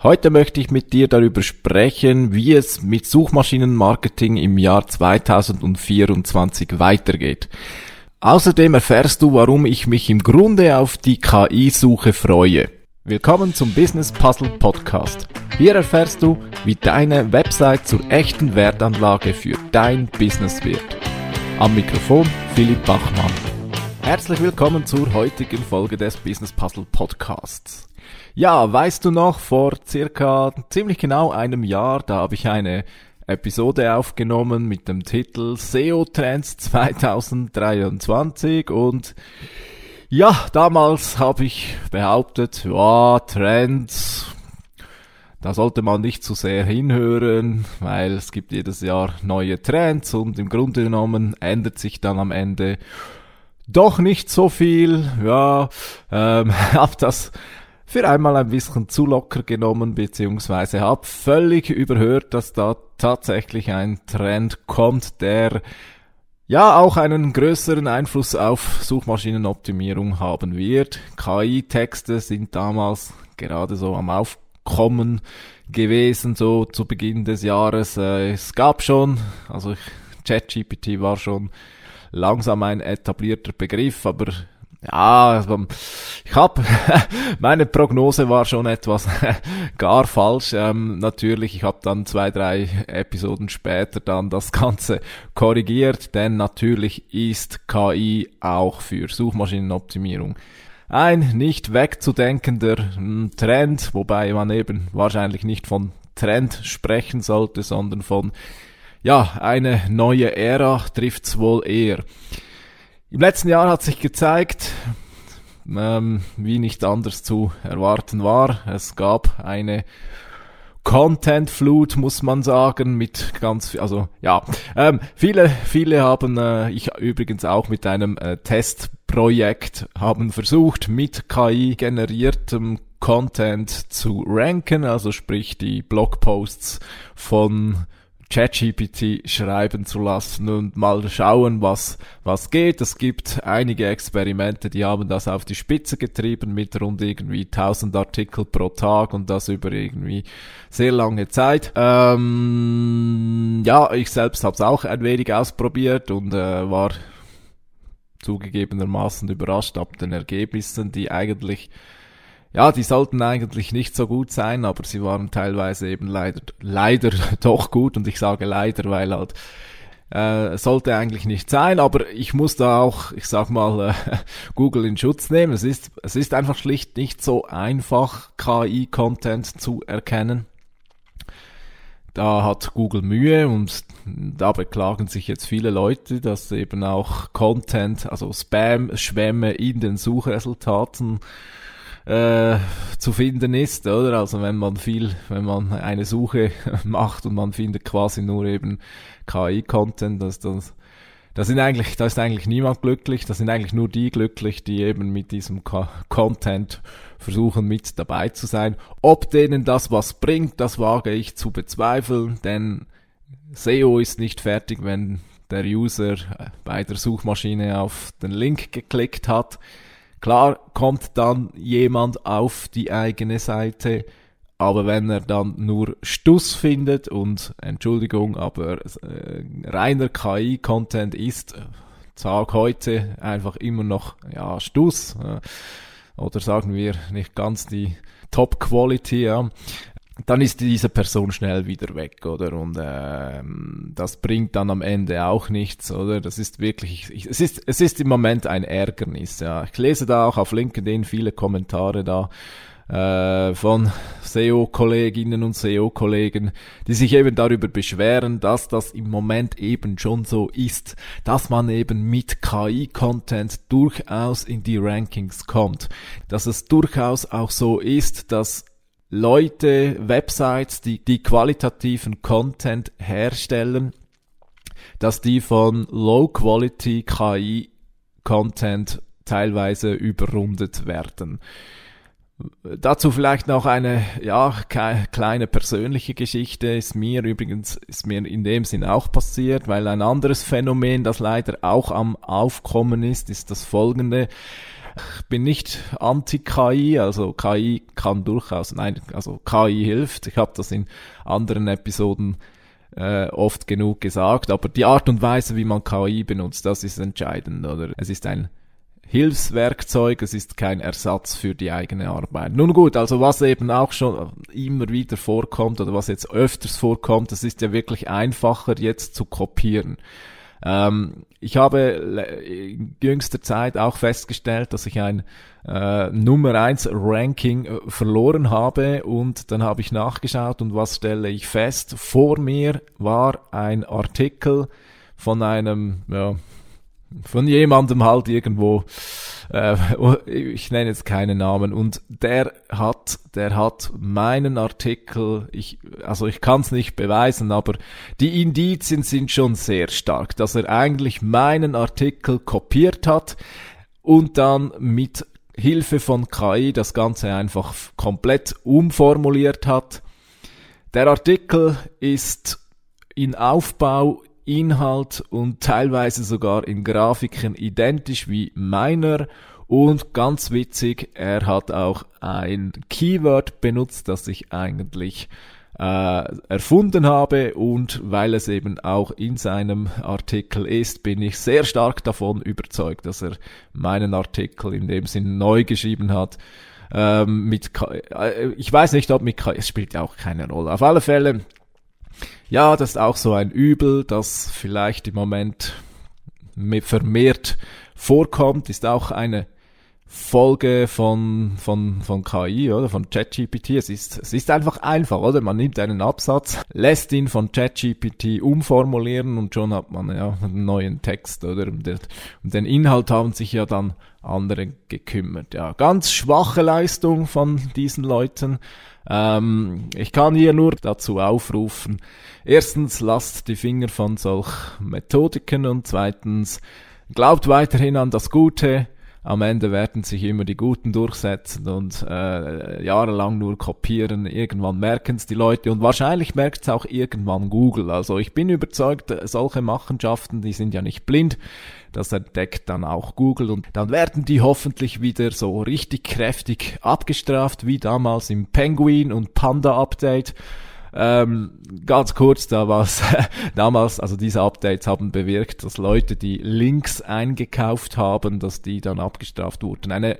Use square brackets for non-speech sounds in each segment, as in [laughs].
Heute möchte ich mit dir darüber sprechen, wie es mit Suchmaschinenmarketing im Jahr 2024 weitergeht. Außerdem erfährst du, warum ich mich im Grunde auf die KI-Suche freue. Willkommen zum Business Puzzle Podcast. Hier erfährst du, wie deine Website zur echten Wertanlage für dein Business wird. Am Mikrofon Philipp Bachmann. Herzlich willkommen zur heutigen Folge des Business Puzzle Podcasts. Ja, weißt du noch, vor circa ziemlich genau einem Jahr, da habe ich eine Episode aufgenommen mit dem Titel SEO Trends 2023 und ja, damals habe ich behauptet, ja, Trends, da sollte man nicht zu sehr hinhören, weil es gibt jedes Jahr neue Trends und im Grunde genommen ändert sich dann am Ende doch nicht so viel. Ja, ähm, [laughs] hab das für einmal ein bisschen zu locker genommen, beziehungsweise habe völlig überhört, dass da tatsächlich ein Trend kommt, der ja auch einen größeren Einfluss auf Suchmaschinenoptimierung haben wird. KI-Texte sind damals gerade so am Aufkommen gewesen, so zu Beginn des Jahres. Äh, es gab schon, also ChatGPT war schon langsam ein etablierter Begriff, aber ja, also, ich habe [laughs] meine Prognose war schon etwas [laughs] gar falsch. Ähm, natürlich, ich habe dann zwei, drei Episoden später dann das Ganze korrigiert, denn natürlich ist KI auch für Suchmaschinenoptimierung ein nicht wegzudenkender hm, Trend, wobei man eben wahrscheinlich nicht von Trend sprechen sollte, sondern von ja, eine neue Ära trifft's wohl eher. Im letzten Jahr hat sich gezeigt, ähm, wie nicht anders zu erwarten war. Es gab eine Content-Flut, muss man sagen, mit ganz, also ja, ähm, viele, viele haben, äh, ich übrigens auch mit einem äh, Testprojekt, haben versucht, mit KI generiertem Content zu ranken, also sprich die Blogposts von ChatGPT schreiben zu lassen und mal schauen, was, was geht. Es gibt einige Experimente, die haben das auf die Spitze getrieben mit rund irgendwie 1000 Artikel pro Tag und das über irgendwie sehr lange Zeit. Ähm, ja, ich selbst habe es auch ein wenig ausprobiert und äh, war zugegebenermaßen überrascht ab den Ergebnissen, die eigentlich ja, die sollten eigentlich nicht so gut sein, aber sie waren teilweise eben leider, leider [laughs] doch gut und ich sage leider, weil halt äh, sollte eigentlich nicht sein, aber ich muss da auch, ich sag mal, äh, [laughs] Google in Schutz nehmen. Es ist, es ist einfach schlicht nicht so einfach, KI-Content zu erkennen. Da hat Google Mühe und da beklagen sich jetzt viele Leute, dass eben auch Content, also Spam-Schwämme in den Suchresultaten äh, zu finden ist, oder? Also wenn man viel, wenn man eine Suche [laughs] macht und man findet quasi nur eben KI-Content, das, das, da sind eigentlich, da ist eigentlich niemand glücklich, da sind eigentlich nur die glücklich, die eben mit diesem Content versuchen mit dabei zu sein. Ob denen das was bringt, das wage ich zu bezweifeln, denn SEO ist nicht fertig, wenn der User bei der Suchmaschine auf den Link geklickt hat. Klar kommt dann jemand auf die eigene Seite, aber wenn er dann nur Stuss findet und Entschuldigung, aber äh, reiner KI-Content ist Tag heute einfach immer noch ja Stuss äh, oder sagen wir nicht ganz die Top Quality, ja dann ist diese Person schnell wieder weg, oder? Und ähm, das bringt dann am Ende auch nichts, oder? Das ist wirklich, ich, es ist es ist im Moment ein Ärgernis. Ja, ich lese da auch auf LinkedIn viele Kommentare da äh, von SEO-Kolleginnen und SEO-Kollegen, die sich eben darüber beschweren, dass das im Moment eben schon so ist, dass man eben mit KI-Content durchaus in die Rankings kommt, dass es durchaus auch so ist, dass Leute, Websites, die, die qualitativen Content herstellen, dass die von Low-Quality KI-Content teilweise überrundet werden. Dazu vielleicht noch eine, ja, kleine persönliche Geschichte ist mir übrigens, ist mir in dem Sinn auch passiert, weil ein anderes Phänomen, das leider auch am Aufkommen ist, ist das folgende. Ich bin nicht anti-KI, also KI kann durchaus, nein, also KI hilft. Ich habe das in anderen Episoden äh, oft genug gesagt, aber die Art und Weise, wie man KI benutzt, das ist entscheidend, oder? Es ist ein Hilfswerkzeug, es ist kein Ersatz für die eigene Arbeit. Nun gut, also was eben auch schon immer wieder vorkommt oder was jetzt öfters vorkommt, das ist ja wirklich einfacher jetzt zu kopieren. Ähm, ich habe in jüngster Zeit auch festgestellt, dass ich ein äh, Nummer 1 Ranking äh, verloren habe und dann habe ich nachgeschaut und was stelle ich fest? Vor mir war ein Artikel von einem, ja, von jemandem halt irgendwo, äh, ich nenne jetzt keinen Namen, und der hat, der hat meinen Artikel, ich, also ich kann es nicht beweisen, aber die Indizien sind schon sehr stark, dass er eigentlich meinen Artikel kopiert hat und dann mit Hilfe von KI das Ganze einfach komplett umformuliert hat. Der Artikel ist in Aufbau Inhalt und teilweise sogar in Grafiken identisch wie meiner. Und ganz witzig, er hat auch ein Keyword benutzt, das ich eigentlich äh, erfunden habe und weil es eben auch in seinem Artikel ist, bin ich sehr stark davon überzeugt, dass er meinen Artikel in dem Sinn neu geschrieben hat. Ähm, mit äh, ich weiß nicht, ob mit K es spielt auch keine Rolle. Auf alle Fälle ja, das ist auch so ein Übel, das vielleicht im Moment vermehrt vorkommt, ist auch eine Folge von, von, von KI oder von ChatGPT. Es ist, es ist einfach einfach, oder? Man nimmt einen Absatz, lässt ihn von ChatGPT umformulieren und schon hat man ja einen neuen Text, oder? Um den, um den Inhalt haben sich ja dann andere gekümmert. Ja, ganz schwache Leistung von diesen Leuten. Ähm, ich kann hier nur dazu aufrufen, erstens lasst die Finger von solch Methodiken und zweitens glaubt weiterhin an das Gute. Am Ende werden sich immer die Guten durchsetzen und äh, jahrelang nur kopieren. Irgendwann merken es die Leute und wahrscheinlich merkt es auch irgendwann Google. Also ich bin überzeugt, solche Machenschaften, die sind ja nicht blind. Das entdeckt dann auch Google und dann werden die hoffentlich wieder so richtig kräftig abgestraft, wie damals im Penguin und Panda Update. Ähm, ganz kurz, da war's [laughs] damals, also diese Updates haben bewirkt, dass Leute, die Links eingekauft haben, dass die dann abgestraft wurden. Eine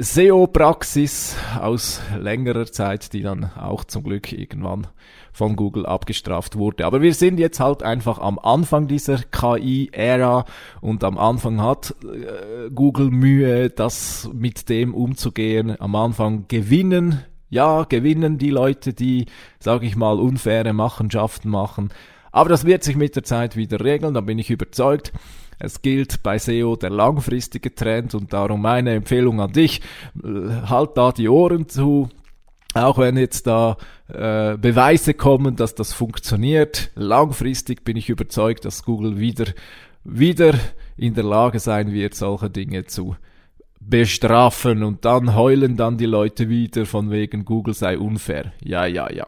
SEO-Praxis aus längerer Zeit, die dann auch zum Glück irgendwann von Google abgestraft wurde. Aber wir sind jetzt halt einfach am Anfang dieser KI-Ära und am Anfang hat äh, Google Mühe, das mit dem umzugehen. Am Anfang gewinnen, ja, gewinnen die Leute, die, sage ich mal, unfaire Machenschaften machen. Aber das wird sich mit der Zeit wieder regeln, da bin ich überzeugt. Es gilt bei SEO der langfristige Trend und darum meine Empfehlung an dich, äh, halt da die Ohren zu, auch wenn jetzt da äh, Beweise kommen, dass das funktioniert, langfristig bin ich überzeugt, dass Google wieder, wieder in der Lage sein wird, solche Dinge zu bestrafen und dann heulen dann die Leute wieder von wegen Google sei unfair. Ja, ja, ja.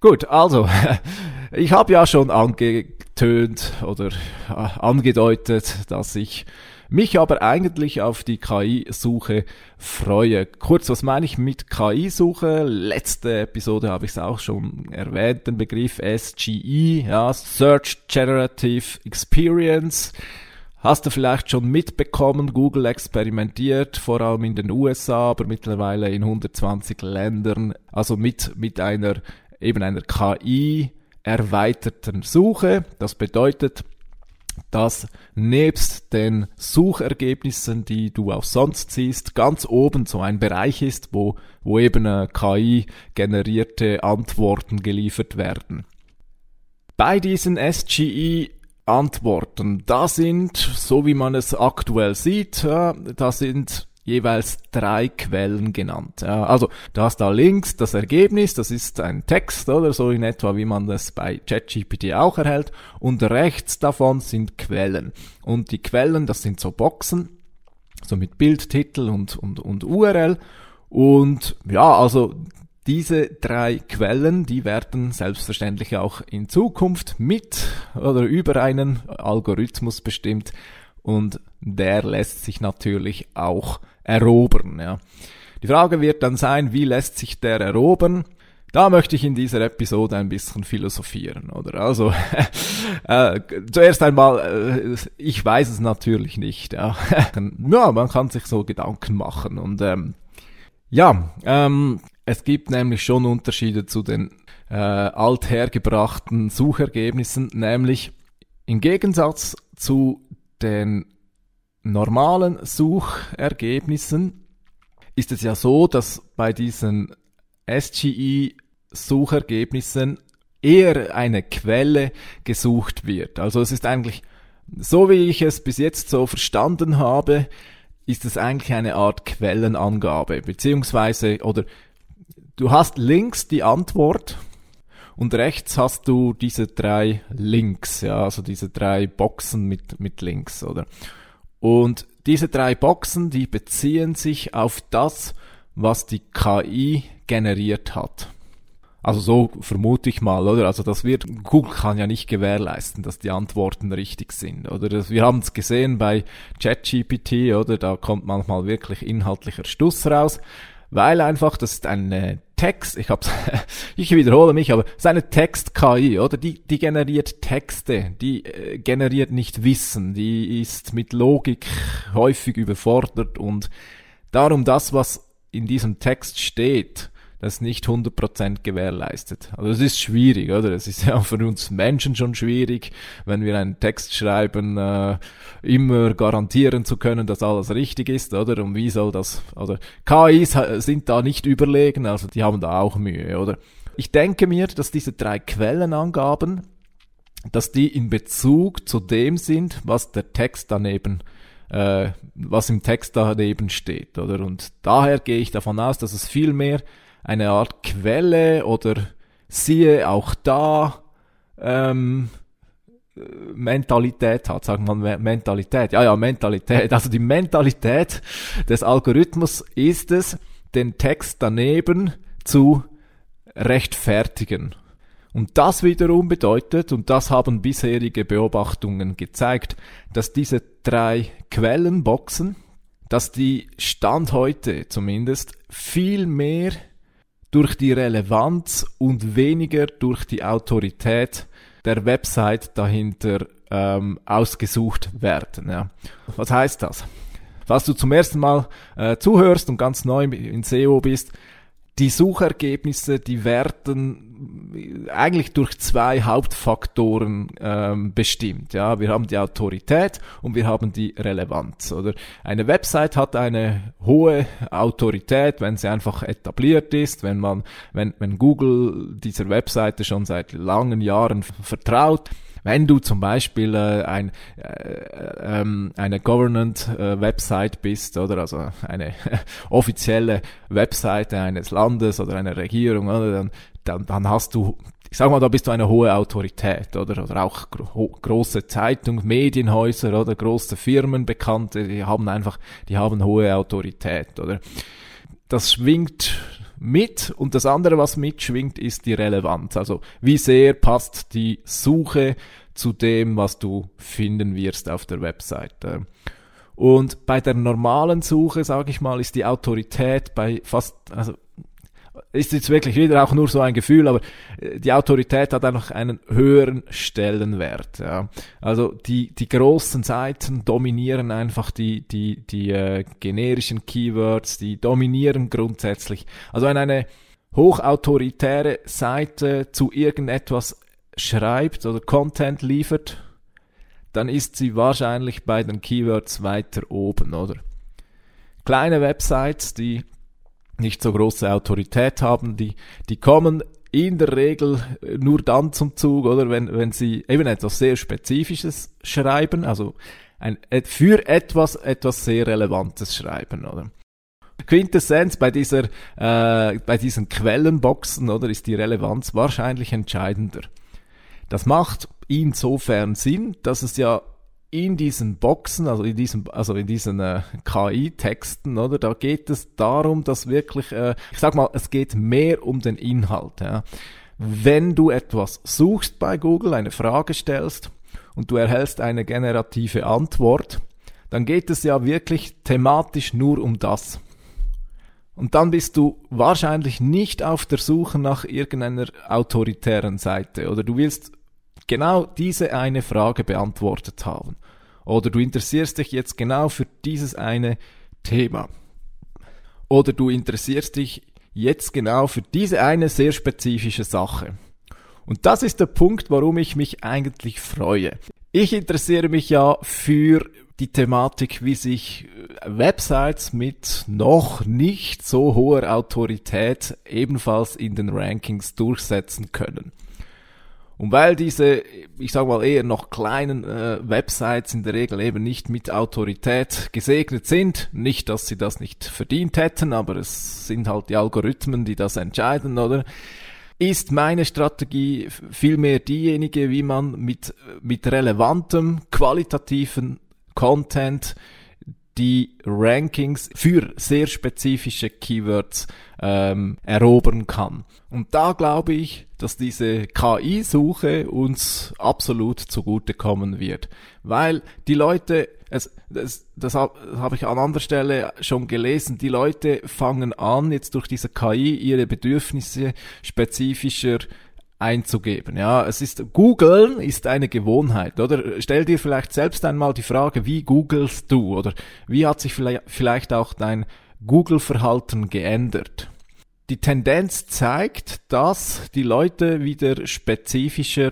Gut, also [laughs] ich habe ja schon angetönt oder äh, angedeutet, dass ich mich aber eigentlich auf die KI-Suche freue. Kurz, was meine ich mit KI-Suche? Letzte Episode habe ich es auch schon erwähnt, den Begriff SGE, ja, Search Generative Experience. Hast du vielleicht schon mitbekommen, Google experimentiert, vor allem in den USA, aber mittlerweile in 120 Ländern, also mit, mit einer, eben einer KI erweiterten Suche. Das bedeutet, dass nebst den Suchergebnissen, die du auch sonst siehst, ganz oben so ein Bereich ist, wo, wo eben äh, KI generierte Antworten geliefert werden. Bei diesen SGE Antworten, da sind, so wie man es aktuell sieht, da sind jeweils drei Quellen genannt. Also du hast da links das Ergebnis, das ist ein Text oder so in etwa, wie man das bei ChatGPT auch erhält. Und rechts davon sind Quellen. Und die Quellen, das sind so Boxen, so mit Bild, Titel und, und, und URL. Und ja, also diese drei Quellen, die werden selbstverständlich auch in Zukunft mit oder über einen Algorithmus bestimmt und der lässt sich natürlich auch erobern. Ja. Die Frage wird dann sein, wie lässt sich der erobern? Da möchte ich in dieser Episode ein bisschen philosophieren, oder? Also, [laughs] äh, zuerst einmal, äh, ich weiß es natürlich nicht. Ja. [laughs] ja, man kann sich so Gedanken machen. Und ähm, ja, ähm, es gibt nämlich schon Unterschiede zu den äh, althergebrachten Suchergebnissen, nämlich im Gegensatz zu den normalen Suchergebnissen ist es ja so, dass bei diesen SGI-Suchergebnissen eher eine Quelle gesucht wird. Also es ist eigentlich, so wie ich es bis jetzt so verstanden habe, ist es eigentlich eine Art Quellenangabe, beziehungsweise, oder du hast links die Antwort und rechts hast du diese drei Links, ja, also diese drei Boxen mit, mit Links, oder? Und diese drei Boxen, die beziehen sich auf das, was die KI generiert hat. Also so vermute ich mal, oder? Also das wird, Google kann ja nicht gewährleisten, dass die Antworten richtig sind, oder? Das, wir haben es gesehen bei ChatGPT, oder? Da kommt manchmal wirklich inhaltlicher Stuss raus, weil einfach, das ist eine Text, ich hab's, [laughs] ich wiederhole mich, aber es ist eine Text-KI, oder? Die, die generiert Texte, die äh, generiert nicht Wissen, die ist mit Logik häufig überfordert und darum das, was in diesem Text steht, das nicht 100% gewährleistet. Also es ist schwierig, oder? Es ist ja für uns Menschen schon schwierig, wenn wir einen Text schreiben, äh, immer garantieren zu können, dass alles richtig ist, oder? Und wie soll das, oder KIs sind da nicht überlegen, also die haben da auch Mühe, oder? Ich denke mir, dass diese drei Quellenangaben, dass die in Bezug zu dem sind, was der Text daneben äh, was im Text daneben steht, oder? Und daher gehe ich davon aus, dass es viel mehr eine Art Quelle oder siehe auch da ähm, Mentalität hat, sagen wir Mentalität. Ja, ja, Mentalität. Also die Mentalität des Algorithmus ist es, den Text daneben zu rechtfertigen. Und das wiederum bedeutet, und das haben bisherige Beobachtungen gezeigt, dass diese drei Quellenboxen, dass die Stand heute zumindest viel mehr durch die Relevanz und weniger durch die Autorität der Website dahinter ähm, ausgesucht werden. Ja. Was heißt das? Falls du zum ersten Mal äh, zuhörst und ganz neu in SEO bist, die Suchergebnisse, die werden eigentlich durch zwei Hauptfaktoren ähm, bestimmt. Ja, wir haben die Autorität und wir haben die Relevanz. Oder eine Website hat eine hohe Autorität, wenn sie einfach etabliert ist, wenn man, wenn, wenn Google dieser Webseite schon seit langen Jahren vertraut wenn du zum Beispiel äh, ein, äh, ähm, eine Government-Website äh, bist oder also eine [laughs] offizielle Webseite eines Landes oder einer Regierung, oder, dann, dann, dann hast du ich sag mal, da bist du eine hohe Autorität, oder? Oder auch gro große Zeitung, Medienhäuser oder große Firmen, Bekannte, die haben einfach, die haben hohe Autorität, oder? Das schwingt mit und das andere, was mitschwingt, ist die Relevanz. Also wie sehr passt die Suche zu dem, was du finden wirst auf der Webseite. Und bei der normalen Suche, sage ich mal, ist die Autorität bei fast, also ist jetzt wirklich wieder auch nur so ein Gefühl, aber äh, die Autorität hat einfach einen höheren Stellenwert. Ja. Also die, die großen Seiten dominieren einfach die, die, die äh, generischen Keywords, die dominieren grundsätzlich. Also wenn eine hochautoritäre Seite zu irgendetwas schreibt oder Content liefert, dann ist sie wahrscheinlich bei den Keywords weiter oben, oder? Kleine Websites, die nicht so große Autorität haben, die, die kommen in der Regel nur dann zum Zug, oder wenn, wenn sie eben etwas sehr Spezifisches schreiben, also ein, für etwas, etwas sehr Relevantes schreiben, oder? Quintessenz bei dieser, äh, bei diesen Quellenboxen, oder, ist die Relevanz wahrscheinlich entscheidender. Das macht insofern Sinn, dass es ja in diesen Boxen, also in diesem, also in diesen äh, KI-Texten, oder, da geht es darum, dass wirklich, äh, ich sag mal, es geht mehr um den Inhalt. Ja. Wenn du etwas suchst bei Google, eine Frage stellst und du erhältst eine generative Antwort, dann geht es ja wirklich thematisch nur um das. Und dann bist du wahrscheinlich nicht auf der Suche nach irgendeiner autoritären Seite oder du willst genau diese eine Frage beantwortet haben. Oder du interessierst dich jetzt genau für dieses eine Thema. Oder du interessierst dich jetzt genau für diese eine sehr spezifische Sache. Und das ist der Punkt, warum ich mich eigentlich freue. Ich interessiere mich ja für die Thematik, wie sich äh, Websites mit noch nicht so hoher Autorität ebenfalls in den Rankings durchsetzen können. Und weil diese, ich sage mal eher noch kleinen äh, Websites in der Regel eben nicht mit Autorität gesegnet sind, nicht, dass sie das nicht verdient hätten, aber es sind halt die Algorithmen, die das entscheiden, oder? Ist meine Strategie vielmehr diejenige, wie man mit, mit relevantem, qualitativen Content die Rankings für sehr spezifische Keywords ähm, erobern kann. Und da glaube ich, dass diese KI-Suche uns absolut zugutekommen wird, weil die Leute, es, das, das habe ich an anderer Stelle schon gelesen, die Leute fangen an, jetzt durch diese KI ihre Bedürfnisse spezifischer einzugeben. Ja, es ist Googeln ist eine Gewohnheit, oder? Stell dir vielleicht selbst einmal die Frage, wie googelst du oder wie hat sich vielleicht auch dein Google-Verhalten geändert? Die Tendenz zeigt, dass die Leute wieder spezifischer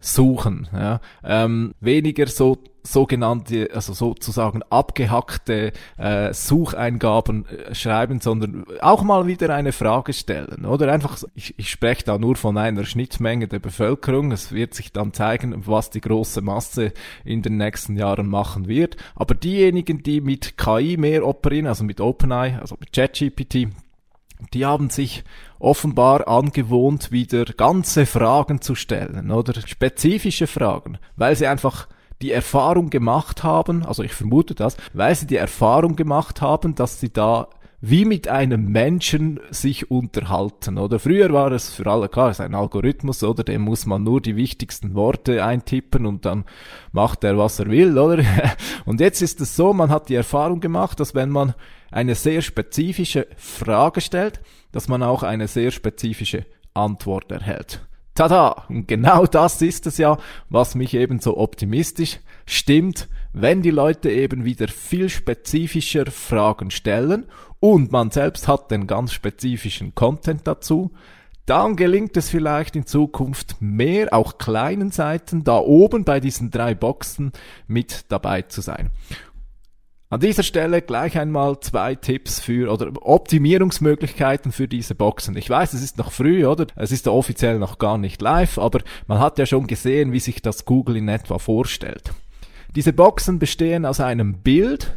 suchen, ja, ähm, weniger so sogenannte, also sozusagen abgehackte äh, Sucheingaben äh, schreiben, sondern auch mal wieder eine Frage stellen. Oder einfach, ich, ich spreche da nur von einer Schnittmenge der Bevölkerung. Es wird sich dann zeigen, was die große Masse in den nächsten Jahren machen wird. Aber diejenigen, die mit KI mehr operieren, also mit OpenAI, also mit ChatGPT, die haben sich offenbar angewohnt, wieder ganze Fragen zu stellen oder spezifische Fragen, weil sie einfach die Erfahrung gemacht haben, also ich vermute das, weil sie die Erfahrung gemacht haben, dass sie da wie mit einem Menschen sich unterhalten, oder? Früher war es für alle klar, es ist ein Algorithmus, oder? Dem muss man nur die wichtigsten Worte eintippen und dann macht er, was er will, oder? [laughs] Und jetzt ist es so, man hat die Erfahrung gemacht, dass wenn man eine sehr spezifische Frage stellt, dass man auch eine sehr spezifische Antwort erhält. Tada! Und genau das ist es ja, was mich eben so optimistisch stimmt, wenn die Leute eben wieder viel spezifischer Fragen stellen und man selbst hat den ganz spezifischen Content dazu, dann gelingt es vielleicht in Zukunft mehr, auch kleinen Seiten da oben bei diesen drei Boxen mit dabei zu sein. An dieser Stelle gleich einmal zwei Tipps für oder Optimierungsmöglichkeiten für diese Boxen. Ich weiß, es ist noch früh, oder? Es ist offiziell noch gar nicht live, aber man hat ja schon gesehen, wie sich das Google in etwa vorstellt. Diese Boxen bestehen aus einem Bild,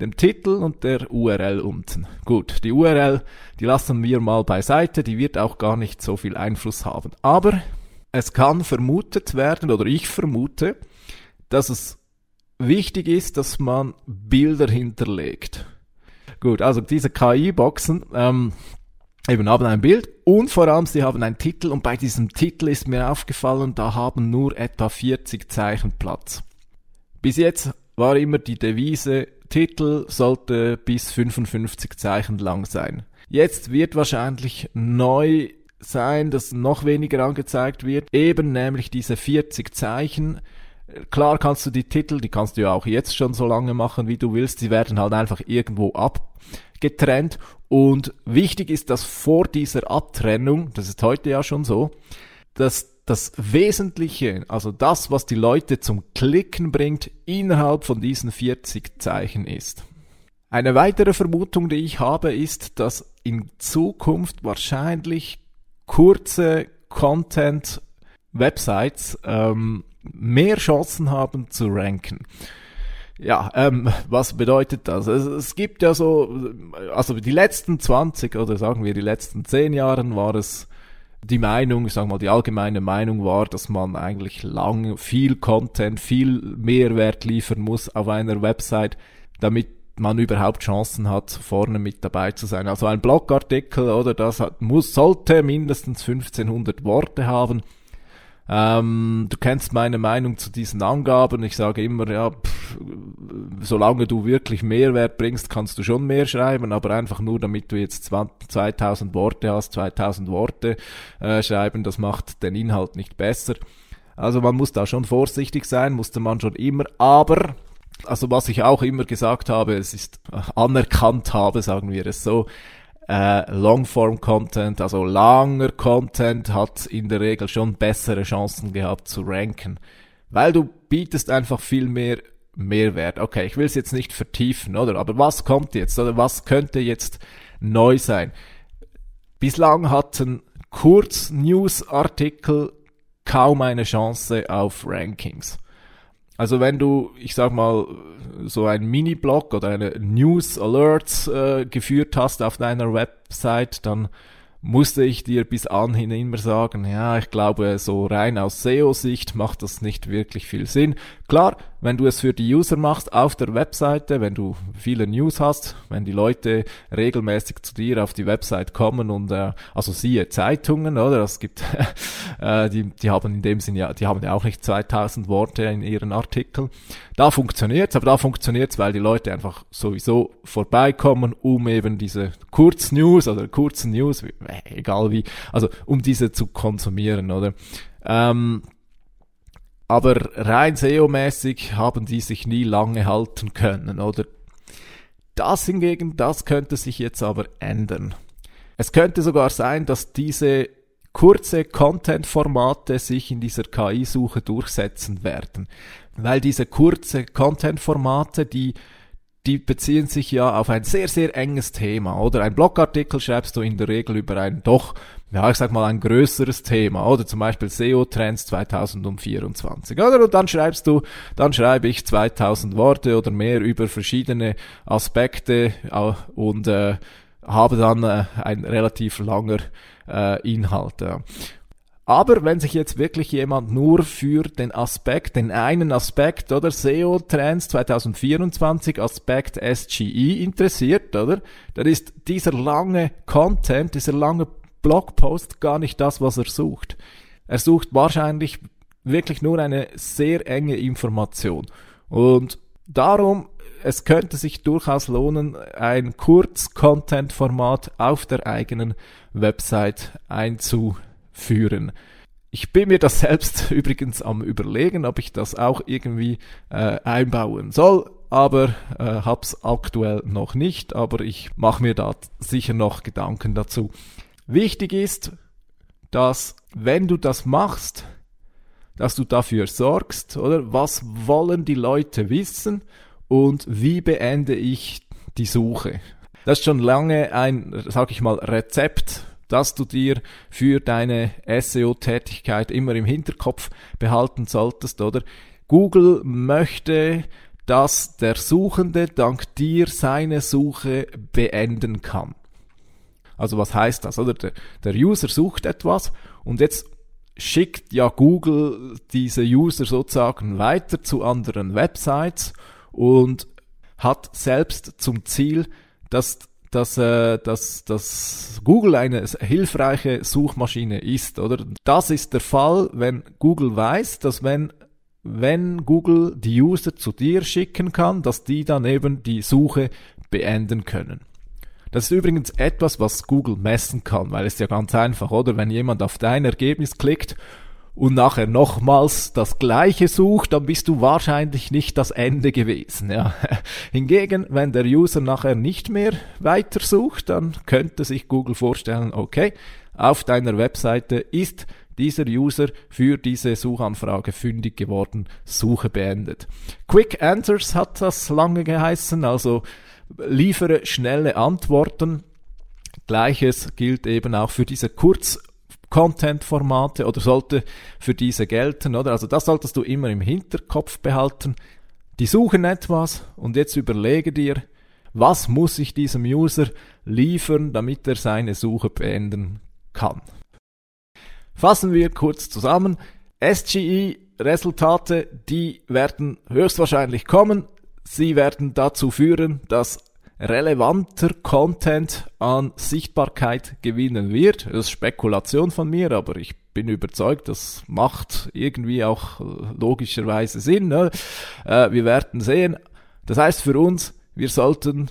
dem Titel und der URL unten. Gut, die URL, die lassen wir mal beiseite, die wird auch gar nicht so viel Einfluss haben. Aber es kann vermutet werden, oder ich vermute, dass es wichtig ist, dass man Bilder hinterlegt. Gut, also diese KI-Boxen ähm, eben haben ein Bild und vor allem sie haben einen Titel und bei diesem Titel ist mir aufgefallen, da haben nur etwa 40 Zeichen Platz. Bis jetzt war immer die Devise, Titel sollte bis 55 Zeichen lang sein. Jetzt wird wahrscheinlich neu sein, dass noch weniger angezeigt wird, eben nämlich diese 40 Zeichen Klar kannst du die Titel, die kannst du ja auch jetzt schon so lange machen, wie du willst. Sie werden halt einfach irgendwo abgetrennt. Und wichtig ist, dass vor dieser Abtrennung, das ist heute ja schon so, dass das Wesentliche, also das, was die Leute zum Klicken bringt, innerhalb von diesen 40 Zeichen ist. Eine weitere Vermutung, die ich habe, ist, dass in Zukunft wahrscheinlich kurze Content-Websites ähm, mehr Chancen haben zu ranken. Ja, ähm, was bedeutet das? Es, es gibt ja so, also die letzten 20 oder sagen wir die letzten 10 Jahren war es die Meinung, ich sag mal, die allgemeine Meinung war, dass man eigentlich lang viel Content, viel Mehrwert liefern muss auf einer Website, damit man überhaupt Chancen hat, vorne mit dabei zu sein. Also ein Blogartikel oder das hat, muss, sollte mindestens 1500 Worte haben Ähm, du kennst meine Meinung zu diesen Angaben. Ich sage immer, ja, pff, solange du wirklich Mehrwert bringst, kannst du schon mehr schreiben, aber einfach nur, damit du jetzt 20, 2000 Worte hast, 2000 Worte äh, schreiben, das macht den Inhalt nicht besser. Also man muss da schon vorsichtig sein, musste man schon immer, aber also was ich auch immer gesagt habe, es ist anerkannt habe, sagen wir es so, äh, Longform-Content, also langer Content hat in der Regel schon bessere Chancen gehabt zu ranken, weil du bietest einfach viel mehr Mehrwert. Okay, ich will es jetzt nicht vertiefen, oder? Aber was kommt jetzt, oder was könnte jetzt neu sein? Bislang hatten Kurz-News-Artikel kaum eine Chance auf Rankings. Also wenn du, ich sag mal, so ein Mini-Blog oder eine News Alerts äh, geführt hast auf deiner Website, dann musste ich dir bis anhin immer sagen, ja, ich glaube, so rein aus SEO-Sicht macht das nicht wirklich viel Sinn. Klar, wenn du es für die User machst auf der Webseite, wenn du viele News hast, wenn die Leute regelmäßig zu dir auf die Website kommen und äh, also siehe Zeitungen, oder? Es gibt [laughs] äh, die die haben in dem Sinne ja, die haben ja auch nicht 2000 Worte in ihren Artikeln. Da funktioniert's, aber da funktioniert's, weil die Leute einfach sowieso vorbeikommen, um eben diese Kurznews oder kurzen News, egal wie, also um diese zu konsumieren, oder? Ähm, aber rein SEO-mäßig haben die sich nie lange halten können, oder? Das hingegen, das könnte sich jetzt aber ändern. Es könnte sogar sein, dass diese kurze Content-Formate sich in dieser KI-Suche durchsetzen werden. Weil diese kurze Content-Formate, die die beziehen sich ja auf ein sehr, sehr enges Thema, oder? Ein Blogartikel schreibst du in der Regel über ein doch, ja, ich sag mal, ein größeres Thema, oder? Zum Beispiel SEO-Trends 2024, oder? Und dann schreibst du, dann schreibe ich 2000 Worte oder mehr über verschiedene Aspekte und äh, habe dann äh, ein relativ langer äh, Inhalt. Ja. Aber wenn sich jetzt wirklich jemand nur für den Aspekt, den einen Aspekt, oder SEO Trends 2024 Aspekt SGE interessiert, oder? Dann ist dieser lange Content, dieser lange Blogpost gar nicht das, was er sucht. Er sucht wahrscheinlich wirklich nur eine sehr enge Information. Und darum, es könnte sich durchaus lohnen, ein Kurz-Content-Format auf der eigenen Website einzuführen führen. Ich bin mir das [laughs] selbst übrigens am überlegen, ob ich das auch irgendwie äh, einbauen soll, aber äh, hab's aktuell noch nicht, aber ich mache mir da sicher noch Gedanken dazu. Wichtig ist, dass wenn du das machst, dass du dafür sorgst, oder was wollen die Leute wissen und wie beende ich die Suche. Das ist schon lange ein, sag ich mal, Rezept dass du dir für deine SEO-Tätigkeit immer im Hinterkopf behalten solltest, oder? Google möchte, dass der Suchende dank dir seine Suche beenden kann. Also was heißt das, oder? Der, der User sucht etwas und jetzt schickt ja Google diese User sozusagen weiter zu anderen Websites und hat selbst zum Ziel, dass dass, äh, dass, dass Google eine hilfreiche Suchmaschine ist, oder? Das ist der Fall, wenn Google weiß, dass wenn wenn Google die User zu dir schicken kann, dass die dann eben die Suche beenden können. Das ist übrigens etwas, was Google messen kann, weil es ja ganz einfach, oder? Wenn jemand auf dein Ergebnis klickt und nachher nochmals das gleiche sucht, dann bist du wahrscheinlich nicht das Ende gewesen. Ja. [laughs] Hingegen, wenn der User nachher nicht mehr weiter sucht, dann könnte sich Google vorstellen, okay, auf deiner Webseite ist dieser User für diese Suchanfrage fündig geworden, Suche beendet. Quick Answers hat das lange geheißen, also liefere schnelle Antworten. Gleiches gilt eben auch für diese Kurz- Content-Formate oder sollte für diese gelten, oder? Also das solltest du immer im Hinterkopf behalten. Die suchen etwas und jetzt überlege dir, was muss ich diesem User liefern, damit er seine Suche beenden kann. Fassen wir kurz zusammen. SGE-Resultate, die werden höchstwahrscheinlich kommen. Sie werden dazu führen, dass relevanter Content an Sichtbarkeit gewinnen wird. Das ist Spekulation von mir, aber ich bin überzeugt, das macht irgendwie auch logischerweise Sinn. Ne? Äh, wir werden sehen. Das heißt für uns, wir sollten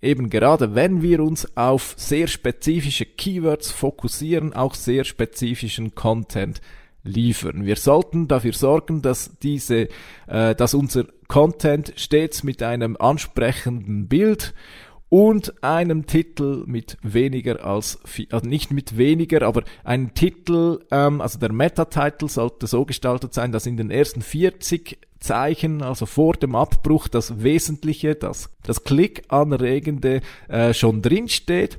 eben gerade wenn wir uns auf sehr spezifische Keywords fokussieren, auch sehr spezifischen Content liefern. Wir sollten dafür sorgen, dass diese, äh, dass unser Content stets mit einem ansprechenden Bild und einem Titel mit weniger als, also nicht mit weniger, aber ein Titel, ähm, also der Meta-Title sollte so gestaltet sein, dass in den ersten 40 Zeichen, also vor dem Abbruch, das Wesentliche, das, das Klickanregende äh, schon drin steht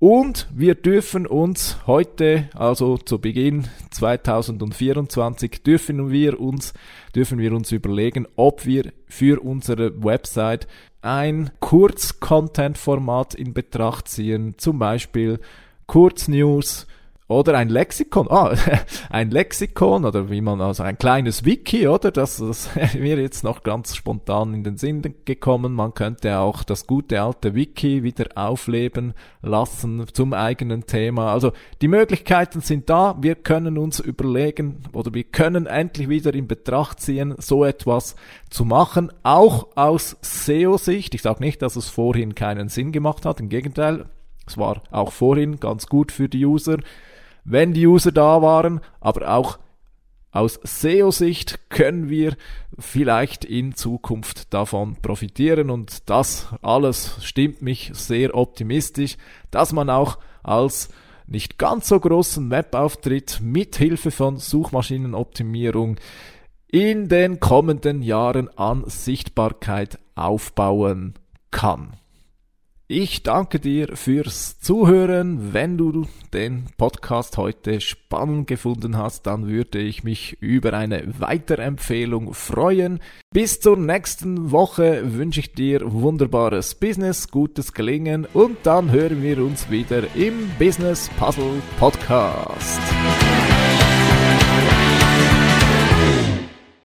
und wir dürfen uns heute, also zu Beginn 2024, dürfen wir uns, dürfen wir uns überlegen, ob wir für unsere Website ein Kurz-Content-Format in Betracht ziehen, zum Beispiel Kurznews, oder ein Lexikon, ah, [laughs] ein Lexikon oder wie man, also ein kleines Wiki, oder? Das, wäre [laughs] mir jetzt noch ganz spontan in den Sinn gekommen. Man könnte auch das gute alte Wiki wieder aufleben lassen zum eigenen Thema. Also die Möglichkeiten sind da. Wir können uns überlegen oder wir können endlich wieder in Betracht ziehen, so etwas zu machen, auch aus SEO-Sicht. Ich sage nicht, dass es vorhin keinen Sinn gemacht hat. Im Gegenteil, es war auch vorhin ganz gut für die User wenn die User da waren, aber auch aus SEO-Sicht können wir vielleicht in Zukunft davon profitieren und das alles stimmt mich sehr optimistisch, dass man auch als nicht ganz so großen Webauftritt mit Hilfe von Suchmaschinenoptimierung in den kommenden Jahren an Sichtbarkeit aufbauen kann. Ich danke dir fürs Zuhören. Wenn du den Podcast heute spannend gefunden hast, dann würde ich mich über eine Weiterempfehlung freuen. Bis zur nächsten Woche wünsche ich dir wunderbares Business, gutes Gelingen und dann hören wir uns wieder im Business Puzzle Podcast.